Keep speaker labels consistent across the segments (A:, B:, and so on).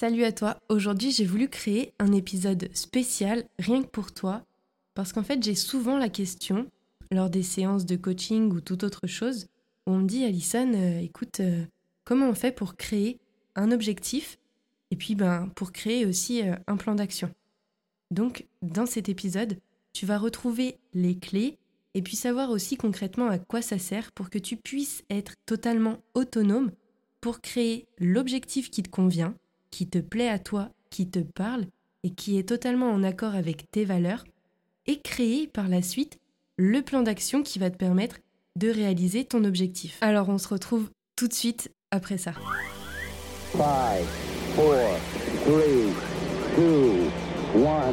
A: Salut à toi, aujourd'hui j'ai voulu créer un épisode spécial rien que pour toi parce qu'en fait j'ai souvent la question lors des séances de coaching ou toute autre chose où on me dit Alison, euh, écoute, euh, comment on fait pour créer un objectif et puis ben pour créer aussi euh, un plan d'action. Donc dans cet épisode, tu vas retrouver les clés et puis savoir aussi concrètement à quoi ça sert pour que tu puisses être totalement autonome pour créer l'objectif qui te convient, qui te plaît à toi, qui te parle et qui est totalement en accord avec tes valeurs, et créer par la suite le plan d'action qui va te permettre de réaliser ton objectif. Alors on se retrouve tout de suite après ça. 5, 4, 3, 2, 1,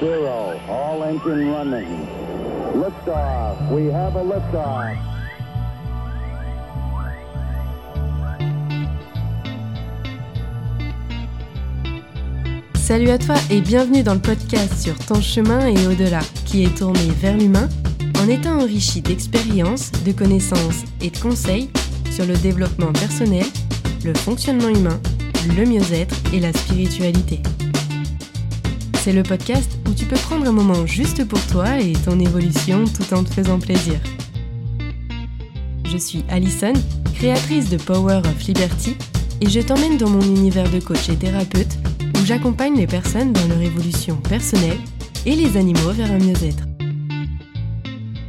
A: 0, all engine running. Liftoff, we have a liftoff. Salut à toi et bienvenue dans le podcast sur ton chemin et au-delà, qui est tourné vers l'humain en étant enrichi d'expériences, de connaissances et de conseils sur le développement personnel, le fonctionnement humain, le mieux-être et la spiritualité. C'est le podcast où tu peux prendre un moment juste pour toi et ton évolution tout en te faisant plaisir. Je suis Alison, créatrice de Power of Liberty, et je t'emmène dans mon univers de coach et thérapeute j'accompagne les personnes dans leur évolution personnelle et les animaux vers un mieux-être.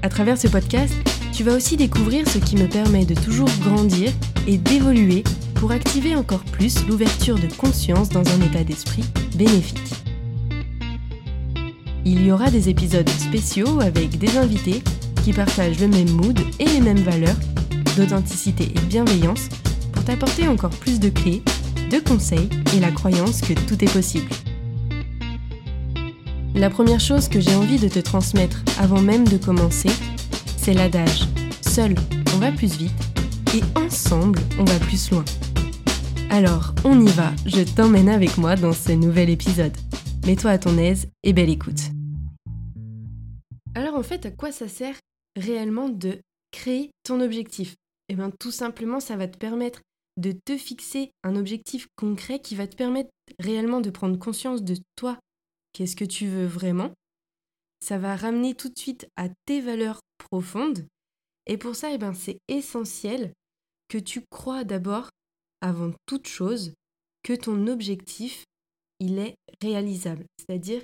A: À travers ce podcast, tu vas aussi découvrir ce qui me permet de toujours grandir et d'évoluer pour activer encore plus l'ouverture de conscience dans un état d'esprit bénéfique. Il y aura des épisodes spéciaux avec des invités qui partagent le même mood et les mêmes valeurs d'authenticité et de bienveillance pour t'apporter encore plus de clés de conseils et la croyance que tout est possible. La première chose que j'ai envie de te transmettre avant même de commencer, c'est l'adage Seul, on va plus vite et ensemble, on va plus loin. Alors, on y va, je t'emmène avec moi dans ce nouvel épisode. Mets-toi à ton aise et belle écoute. Alors en fait, à quoi ça sert réellement de créer ton objectif? Eh bien tout simplement, ça va te permettre de te fixer un objectif concret qui va te permettre réellement de prendre conscience de toi, qu'est-ce que tu veux vraiment? Ça va ramener tout de suite à tes valeurs profondes. Et pour ça, eh ben, c'est essentiel que tu crois d'abord, avant toute chose, que ton objectif, il est réalisable. C'est-à-dire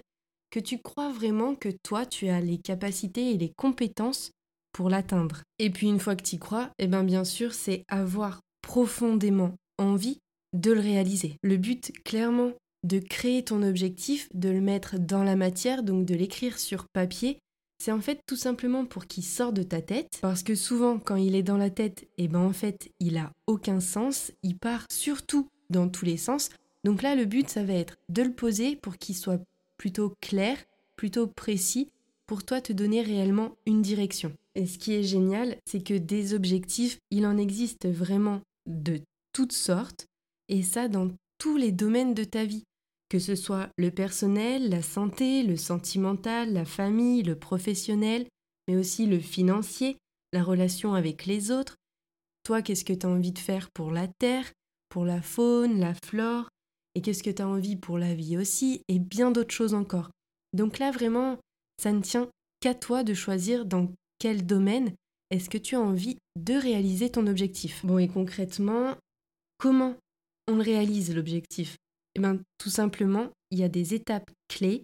A: que tu crois vraiment que toi, tu as les capacités et les compétences pour l'atteindre. Et puis une fois que tu y crois, eh ben bien sûr, c'est avoir profondément envie de le réaliser. Le but, clairement, de créer ton objectif, de le mettre dans la matière, donc de l'écrire sur papier, c'est en fait tout simplement pour qu'il sorte de ta tête, parce que souvent quand il est dans la tête, et eh ben en fait il a aucun sens, il part surtout dans tous les sens. Donc là le but ça va être de le poser pour qu'il soit plutôt clair, plutôt précis, pour toi te donner réellement une direction. Et ce qui est génial, c'est que des objectifs, il en existe vraiment de toutes sortes, et ça dans tous les domaines de ta vie, que ce soit le personnel, la santé, le sentimental, la famille, le professionnel, mais aussi le financier, la relation avec les autres. Toi, qu'est-ce que tu as envie de faire pour la terre, pour la faune, la flore, et qu'est-ce que tu as envie pour la vie aussi, et bien d'autres choses encore. Donc là, vraiment, ça ne tient qu'à toi de choisir dans quel domaine est-ce que tu as envie de réaliser ton objectif? Bon, et concrètement, comment on réalise l'objectif? Eh bien, tout simplement, il y a des étapes clés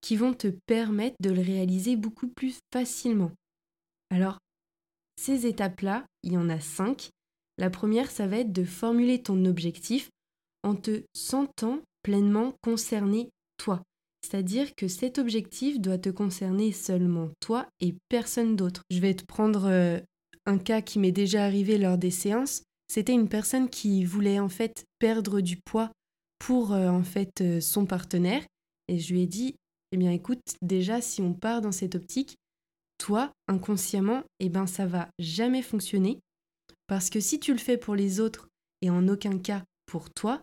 A: qui vont te permettre de le réaliser beaucoup plus facilement. Alors, ces étapes-là, il y en a cinq. La première, ça va être de formuler ton objectif en te sentant pleinement concerné toi. C'est-à-dire que cet objectif doit te concerner seulement toi et personne d'autre. Je vais te prendre euh, un cas qui m'est déjà arrivé lors des séances. C'était une personne qui voulait en fait perdre du poids pour euh, en fait euh, son partenaire et je lui ai dit eh bien écoute déjà si on part dans cette optique toi inconsciemment eh ben ça va jamais fonctionner parce que si tu le fais pour les autres et en aucun cas pour toi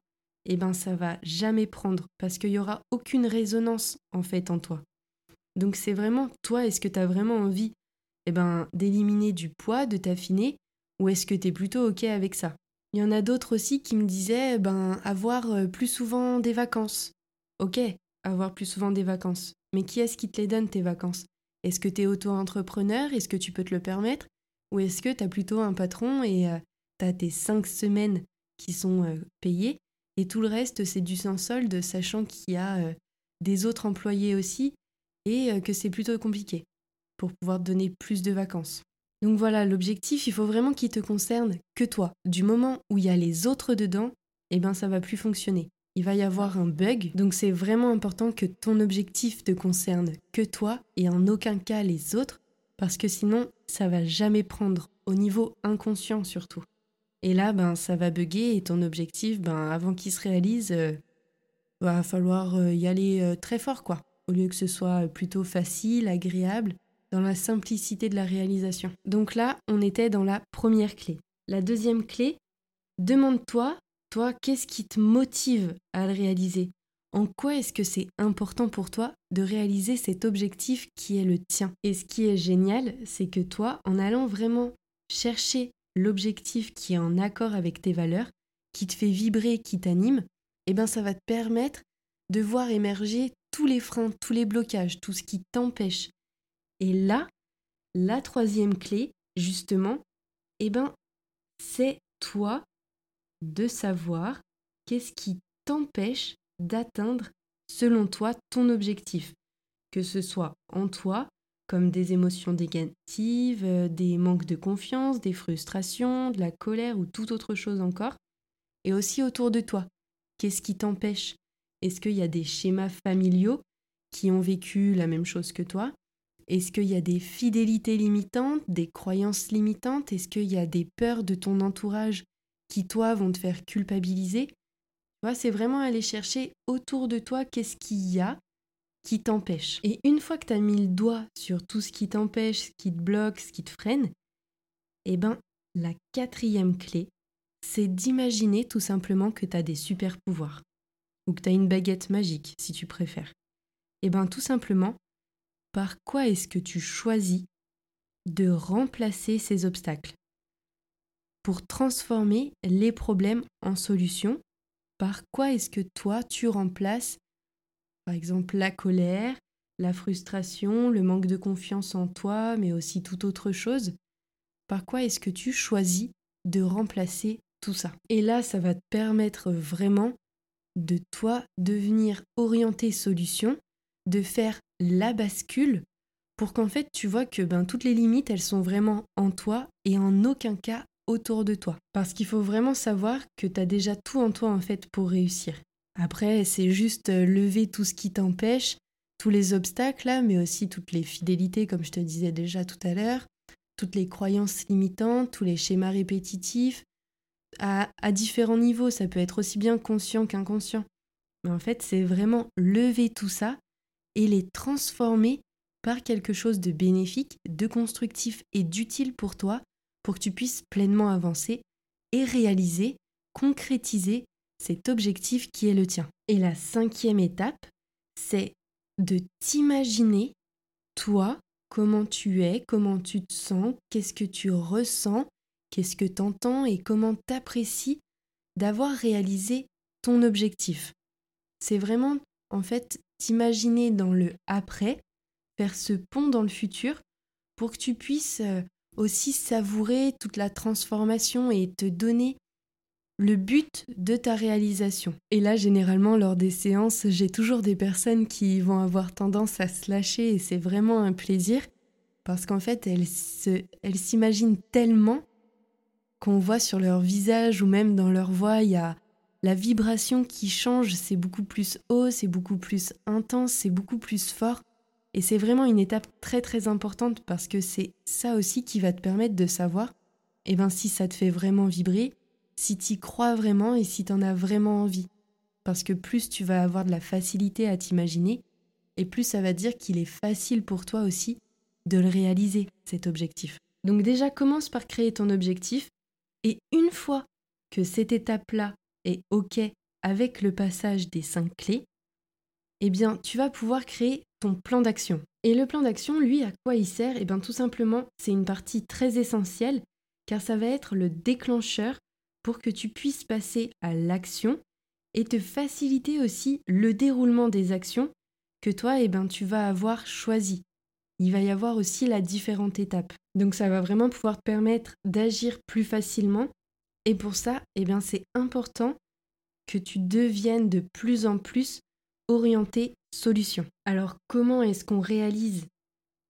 A: eh ben ça va jamais prendre parce qu'il y aura aucune résonance en fait en toi. Donc c'est vraiment toi, est-ce que tu as vraiment envie eh ben d'éliminer du poids, de t'affiner ou est-ce que tu es plutôt OK avec ça? Il y en a d'autres aussi qui me disaient ben avoir euh, plus souvent des vacances. Ok, avoir plus souvent des vacances. Mais qui est-ce qui te les donne tes vacances? Est-ce que tu es auto-entrepreneur? Est-ce que tu peux te le permettre? Ou est-ce que tu as plutôt un patron et euh, tu as tes cinq semaines qui sont euh, payées? Et tout le reste c'est du sans solde sachant qu'il y a des autres employés aussi et que c'est plutôt compliqué pour pouvoir donner plus de vacances. Donc voilà, l'objectif, il faut vraiment qu'il te concerne que toi. Du moment où il y a les autres dedans, eh ben ça va plus fonctionner. Il va y avoir un bug, donc c'est vraiment important que ton objectif te concerne que toi et en aucun cas les autres, parce que sinon ça va jamais prendre, au niveau inconscient surtout. Et là, ben ça va bugger et ton objectif, ben avant qu'il se réalise, euh, va falloir euh, y aller euh, très fort quoi. Au lieu que ce soit plutôt facile, agréable, dans la simplicité de la réalisation. Donc là, on était dans la première clé. La deuxième clé, demande-toi, toi, qu'est-ce qui te motive à le réaliser? En quoi est-ce que c'est important pour toi de réaliser cet objectif qui est le tien? Et ce qui est génial, c'est que toi, en allant vraiment chercher l'objectif qui est en accord avec tes valeurs, qui te fait vibrer, qui t'anime, eh ben ça va te permettre de voir émerger tous les freins, tous les blocages, tout ce qui t'empêche et là, la troisième clé, justement, eh ben, c'est toi de savoir qu'est-ce qui t'empêche d'atteindre, selon toi, ton objectif. Que ce soit en toi, comme des émotions négatives, euh, des manques de confiance, des frustrations, de la colère ou toute autre chose encore. Et aussi autour de toi. Qu'est-ce qui t'empêche? Est-ce qu'il y a des schémas familiaux qui ont vécu la même chose que toi? Est-ce qu'il y a des fidélités limitantes, des croyances limitantes? Est-ce qu'il y a des peurs de ton entourage qui, toi, vont te faire culpabiliser? C'est vraiment aller chercher autour de toi qu'est-ce qu'il y a qui t'empêche. Et une fois que tu as mis le doigt sur tout ce qui t'empêche, ce qui te bloque, ce qui te freine, eh ben, la quatrième clé, c'est d'imaginer tout simplement que tu as des super pouvoirs. Ou que tu as une baguette magique, si tu préfères. Eh ben, tout simplement, par quoi est-ce que tu choisis de remplacer ces obstacles? Pour transformer les problèmes en solutions, par quoi est-ce que toi tu remplaces par exemple la colère, la frustration, le manque de confiance en toi, mais aussi toute autre chose Par quoi est-ce que tu choisis de remplacer tout ça? Et là, ça va te permettre vraiment de toi devenir orienté solution, de faire la bascule pour qu'en fait tu vois que ben, toutes les limites elles sont vraiment en toi et en aucun cas autour de toi. Parce qu'il faut vraiment savoir que tu as déjà tout en toi en fait pour réussir. Après c'est juste euh, lever tout ce qui t'empêche, tous les obstacles là, mais aussi toutes les fidélités comme je te disais déjà tout à l'heure, toutes les croyances limitantes, tous les schémas répétitifs, à, à différents niveaux, ça peut être aussi bien conscient qu'inconscient. Mais en fait c'est vraiment lever tout ça et les transformer par quelque chose de bénéfique, de constructif et d'utile pour toi pour que tu puisses pleinement avancer et réaliser, concrétiser cet objectif qui est le tien. Et la cinquième étape, c'est de t'imaginer, toi, comment tu es, comment tu te sens, qu'est-ce que tu ressens, qu'est-ce que tu entends et comment t'apprécies d'avoir réalisé ton objectif. C'est vraiment, en fait, t'imaginer dans le après, faire ce pont dans le futur pour que tu puisses euh, aussi savourer toute la transformation et te donner le but de ta réalisation. Et là, généralement, lors des séances, j'ai toujours des personnes qui vont avoir tendance à se lâcher et c'est vraiment un plaisir parce qu'en fait, elles, elles s'imaginent tellement qu'on voit sur leur visage ou même dans leur voix, il y a la vibration qui change, c'est beaucoup plus haut, c'est beaucoup plus intense, c'est beaucoup plus fort. Et c'est vraiment une étape très très importante parce que c'est ça aussi qui va te permettre de savoir eh ben, si ça te fait vraiment vibrer, si tu y crois vraiment et si tu en as vraiment envie. Parce que plus tu vas avoir de la facilité à t'imaginer, et plus ça va dire qu'il est facile pour toi aussi de le réaliser, cet objectif. Donc déjà commence par créer ton objectif, et une fois que cette étape-là est OK avec le passage des cinq clés, eh bien, tu vas pouvoir créer ton plan d'action. Et le plan d'action, lui, à quoi il sert? Eh bien, tout simplement, c'est une partie très essentielle, car ça va être le déclencheur pour que tu puisses passer à l'action et te faciliter aussi le déroulement des actions que toi, eh ben, tu vas avoir choisi. Il va y avoir aussi la différente étape. Donc ça va vraiment pouvoir te permettre d'agir plus facilement. Et pour ça, eh bien, c'est important que tu deviennes de plus en plus orienté solution. Alors comment est-ce qu'on réalise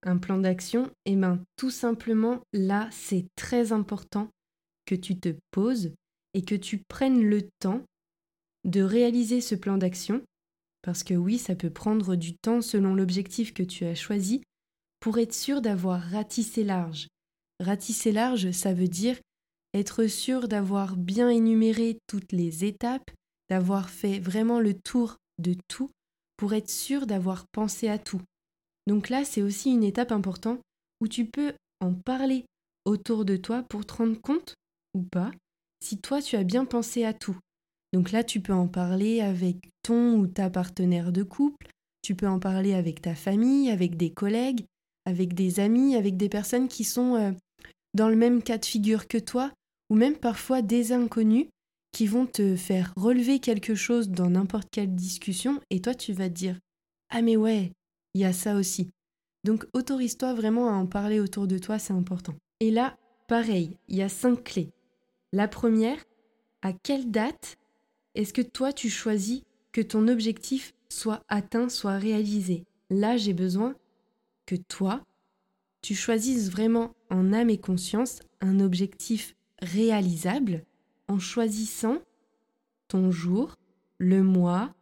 A: un plan d'action? Eh bien tout simplement là, c'est très important que tu te poses et que tu prennes le temps de réaliser ce plan d'action, parce que oui, ça peut prendre du temps selon l'objectif que tu as choisi, pour être sûr d'avoir ratissé large. Ratisser large, ça veut dire être sûr d'avoir bien énuméré toutes les étapes, d'avoir fait vraiment le tour de tout, pour être sûr d'avoir pensé à tout. Donc là, c'est aussi une étape importante où tu peux en parler autour de toi pour te rendre compte, ou pas, si toi tu as bien pensé à tout. Donc là, tu peux en parler avec ton ou ta partenaire de couple, tu peux en parler avec ta famille, avec des collègues, avec des amis, avec des personnes qui sont euh, dans le même cas de figure que toi, ou même parfois des inconnus qui vont te faire relever quelque chose dans n'importe quelle discussion, et toi tu vas te dire Ah mais ouais, il y a ça aussi. Donc autorise-toi vraiment à en parler autour de toi, c'est important. Et là, pareil, il y a cinq clés. La première, à quelle date est-ce que toi tu choisis que ton objectif soit atteint, soit réalisé? Là, j'ai besoin que toi, tu choisisses vraiment en âme et conscience un objectif réalisable en choisissant ton jour, le mois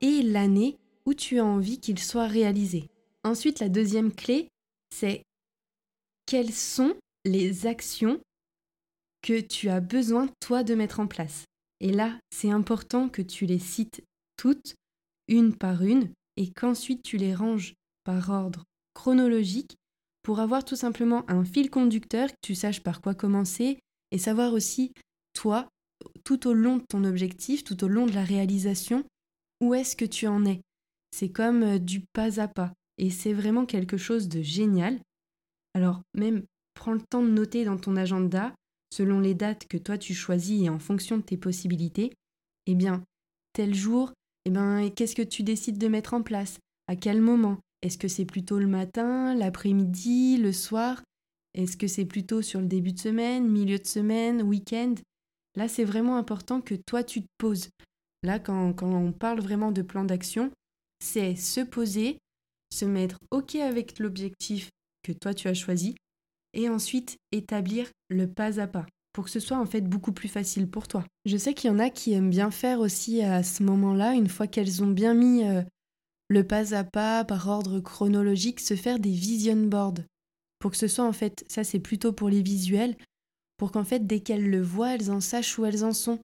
A: et l'année où tu as envie qu'il soit réalisé. Ensuite, la deuxième clé, c'est quelles sont les actions que tu as besoin, toi, de mettre en place. Et là, c'est important que tu les cites toutes, une par une, et qu'ensuite tu les ranges par ordre chronologique pour avoir tout simplement un fil conducteur, que tu saches par quoi commencer, et savoir aussi, toi, tout au long de ton objectif, tout au long de la réalisation, où est-ce que tu en es. C'est comme euh, du pas à pas, et c'est vraiment quelque chose de génial. Alors même, prends le temps de noter dans ton agenda selon les dates que toi tu choisis et en fonction de tes possibilités, eh bien, tel jour, eh bien, qu'est-ce que tu décides de mettre en place? À quel moment? Est-ce que c'est plutôt le matin, l'après-midi, le soir? Est-ce que c'est plutôt sur le début de semaine, milieu de semaine, week-end? Là, c'est vraiment important que toi, tu te poses. Là, quand, quand on parle vraiment de plan d'action, c'est se poser, se mettre OK avec l'objectif que toi, tu as choisi, et ensuite établir le pas à pas pour que ce soit en fait beaucoup plus facile pour toi. Je sais qu'il y en a qui aiment bien faire aussi à ce moment-là, une fois qu'elles ont bien mis euh, le pas à pas par ordre chronologique, se faire des vision boards pour que ce soit en fait, ça c'est plutôt pour les visuels, pour qu'en fait dès qu'elles le voient, elles en sachent où elles en sont.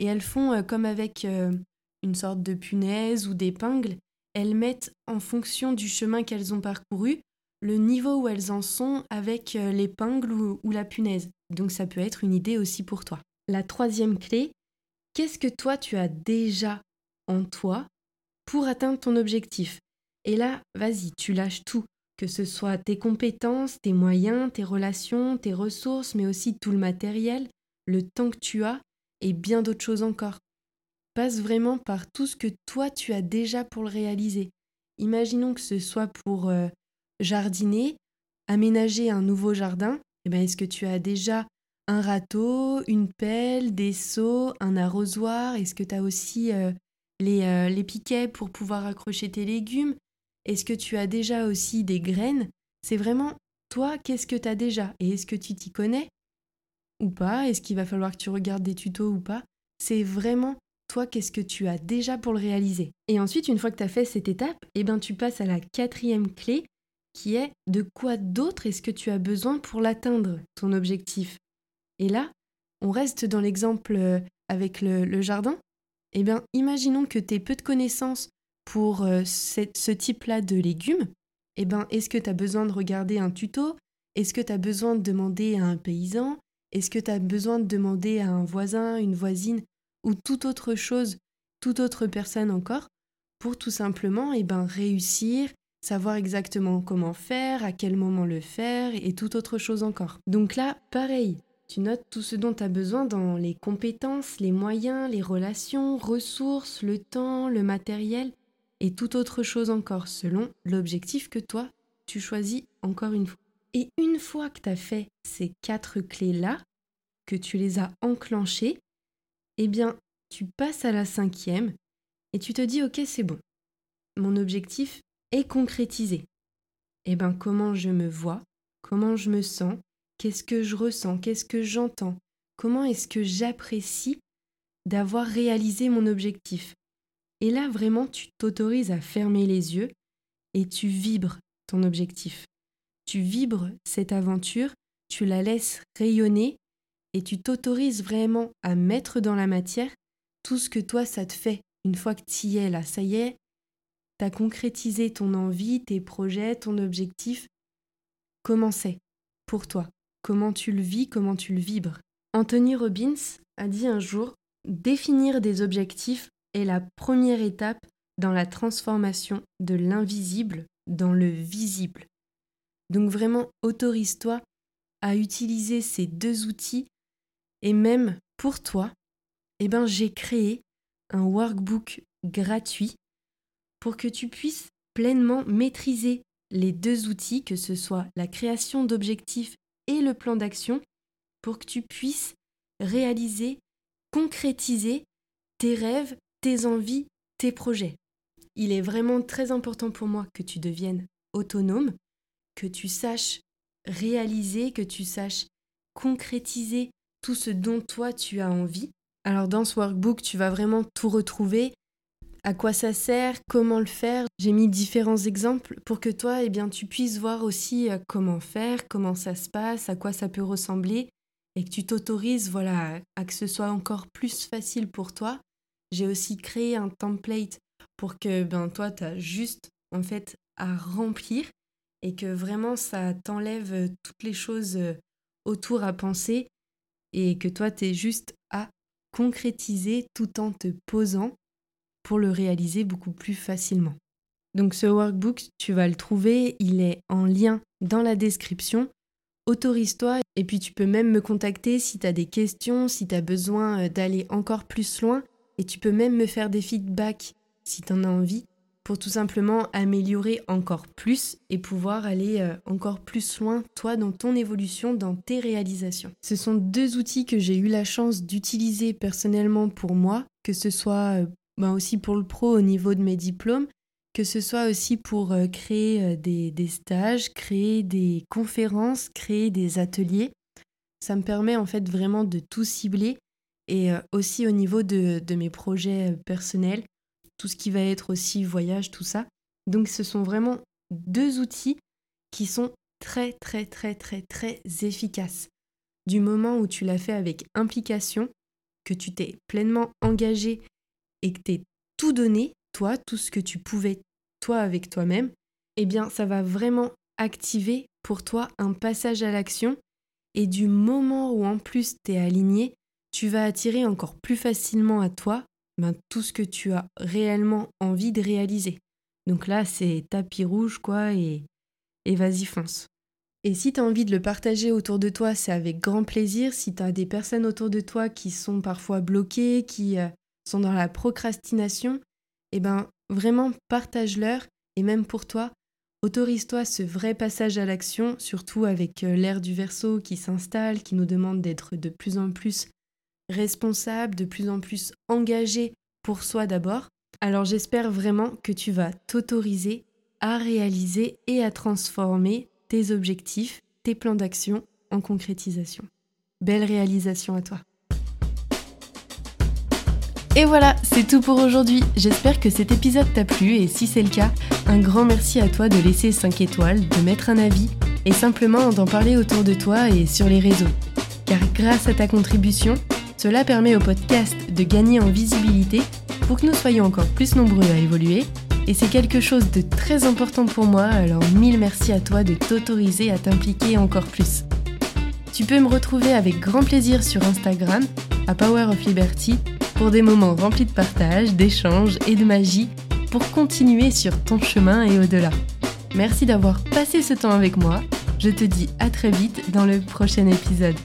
A: Et elles font euh, comme avec euh, une sorte de punaise ou d'épingle, elles mettent en fonction du chemin qu'elles ont parcouru le niveau où elles en sont avec euh, l'épingle ou, la punaise. Donc ça peut être une idée aussi pour toi. La troisième clé, qu'est-ce que toi tu as déjà en toi pour atteindre ton objectif? Et là, vas-y, tu lâches tout, que ce soit tes compétences, tes moyens, tes relations, tes ressources, mais aussi tout le matériel, le temps que tu as et bien d'autres choses encore. Passe vraiment par tout ce que toi tu as déjà pour le réaliser. Imaginons que ce soit pour euh, jardiner, aménager un nouveau jardin, eh ben, est-ce que tu as déjà un râteau, une pelle, des seaux, un arrosoir? Est-ce que tu as aussi euh, les, euh, les piquets pour pouvoir accrocher tes légumes? Est-ce que tu as déjà aussi des graines? C'est vraiment toi, qu'est-ce que tu as déjà? Et est-ce que tu t'y connais ou pas? Est-ce qu'il va falloir que tu regardes des tutos ou pas? C'est vraiment toi, qu'est-ce que tu as déjà pour le réaliser. Et ensuite, une fois que tu as fait cette étape, eh ben, tu passes à la quatrième clé qui est de quoi d'autre est-ce que tu as besoin pour l'atteindre, ton objectif? Et là, on reste dans l'exemple euh, avec le, jardin. Eh bien, imaginons que tu aies peu de connaissances pour euh, ce type-là de légumes. Eh bien, est-ce que tu as besoin de regarder un tuto? Est-ce que tu as besoin de demander à un paysan? Est-ce que tu as besoin de demander à un voisin, une voisine ou toute autre chose, toute autre personne encore pour tout simplement eh ben, réussir savoir exactement comment faire, à quel moment le faire et tout autre chose encore. Donc là, pareil, Tu notes tout ce dont tu as besoin dans les compétences, les moyens, les relations, ressources, le temps, le matériel et toute autre chose encore selon l'objectif que toi, tu choisis encore une fois. Et une fois que tu as fait ces quatre clés-là, que tu les as enclenchées, eh bien, tu passes à la cinquième et tu te dis, OK, c'est bon. Mon objectif est concrétisé. Eh bien, comment je me vois? Comment je me sens? Qu'est-ce que je ressens? Qu'est-ce que j'entends? Comment est-ce que j'apprécie d'avoir réalisé mon objectif? Et là, vraiment, tu t'autorises à fermer les yeux et tu vibres ton objectif. Tu vibres cette aventure, tu la laisses rayonner et tu t'autorises vraiment à mettre dans la matière tout ce que toi ça te fait. Une fois que tu y es là, ça y est, tu as concrétisé ton envie, tes projets, ton objectif. Comment c'est pour toi? Comment tu le vis? Comment tu le vibres? Anthony Robbins a dit un jour Définir des objectifs est la première étape dans la transformation de l'invisible dans le visible. Donc vraiment, autorise-toi à utiliser ces deux outils et même pour toi, eh ben, j'ai créé un workbook gratuit pour que tu puisses pleinement maîtriser les deux outils, que ce soit la création d'objectifs et le plan d'action, pour que tu puisses réaliser, concrétiser tes rêves, tes envies, tes projets. Il est vraiment très important pour moi que tu deviennes autonome, que tu saches réaliser, que tu saches concrétiser tout ce dont toi tu as envie. Alors dans ce workbook, tu vas vraiment tout retrouver. À quoi ça sert, comment le faire. J'ai mis différents exemples pour que toi, eh bien, tu puisses voir aussi euh, comment faire, comment ça se passe, à quoi ça peut ressembler, et que tu t'autorises, voilà, à que ce soit encore plus facile pour toi. J'ai aussi créé un template pour que, ben, toi, tu as juste, en fait, à remplir et que vraiment ça t'enlève euh, toutes les choses euh, autour à penser et que toi, tu es juste à concrétiser tout en te posant pour le réaliser beaucoup plus facilement. Donc ce workbook, tu vas le trouver, il est en lien dans la description. Autorise-toi et puis tu peux même me contacter si tu as des questions, si tu as besoin euh, d'aller encore plus loin et tu peux même me faire des feedbacks si tu en as envie pour tout simplement améliorer encore plus et pouvoir aller euh, encore plus loin, toi, dans ton évolution, dans tes réalisations. Ce sont deux outils que j'ai eu la chance d'utiliser personnellement pour moi, que ce soit euh, ben aussi pour le pro au niveau de mes diplômes, que ce soit aussi pour euh, créer des, des, stages, créer des conférences, créer des ateliers. Ça me permet en fait vraiment de tout cibler et aussi au niveau de, de mes projets personnels tout ce qui va être aussi voyage, tout ça. Donc ce sont vraiment deux outils qui sont très très très très très efficaces. Du moment où tu l'as fait avec implication, que tu t'es pleinement engagé et que t'es tout donné, toi, tout ce que tu pouvais, toi avec toi-même, eh bien ça va vraiment activer pour toi un passage à l'action et du moment où en plus tu es aligné, tu vas attirer encore plus facilement à toi ben, tout ce que tu as réellement envie de réaliser. Donc là, c'est tapis rouge, quoi, et, et vas-y, fonce. Et si tu as envie de le partager autour de toi, c'est avec grand plaisir. Si tu as des personnes autour de toi qui sont parfois bloquées, qui euh, sont dans la procrastination, eh ben vraiment partage-leur et même pour toi, autorise-toi ce vrai passage à l'action, surtout avec euh, l'ère du verso qui s'installe, qui nous demande d'être de plus en plus responsable, de plus en plus engagé pour soi d'abord. Alors j'espère vraiment que tu vas t'autoriser à réaliser et à transformer tes objectifs, tes plans d'action en concrétisation. Belle réalisation à toi. Et voilà, c'est tout pour aujourd'hui. J'espère que cet épisode t'a plu et si c'est le cas, un grand merci à toi de laisser 5 étoiles, de mettre un avis et simplement d'en parler autour de toi et sur les réseaux. Car grâce à ta contribution, cela permet au podcast de gagner en visibilité pour que nous soyons encore plus nombreux à évoluer. Et c'est quelque chose de très important pour moi, alors mille merci à toi de t'autoriser à t'impliquer encore plus. Tu peux me retrouver avec grand plaisir sur Instagram, à Power of Liberty, pour des moments remplis de partage, d'échanges et de magie pour continuer sur ton chemin et au-delà. Merci d'avoir passé ce temps avec moi. Je te dis à très vite dans le prochain épisode.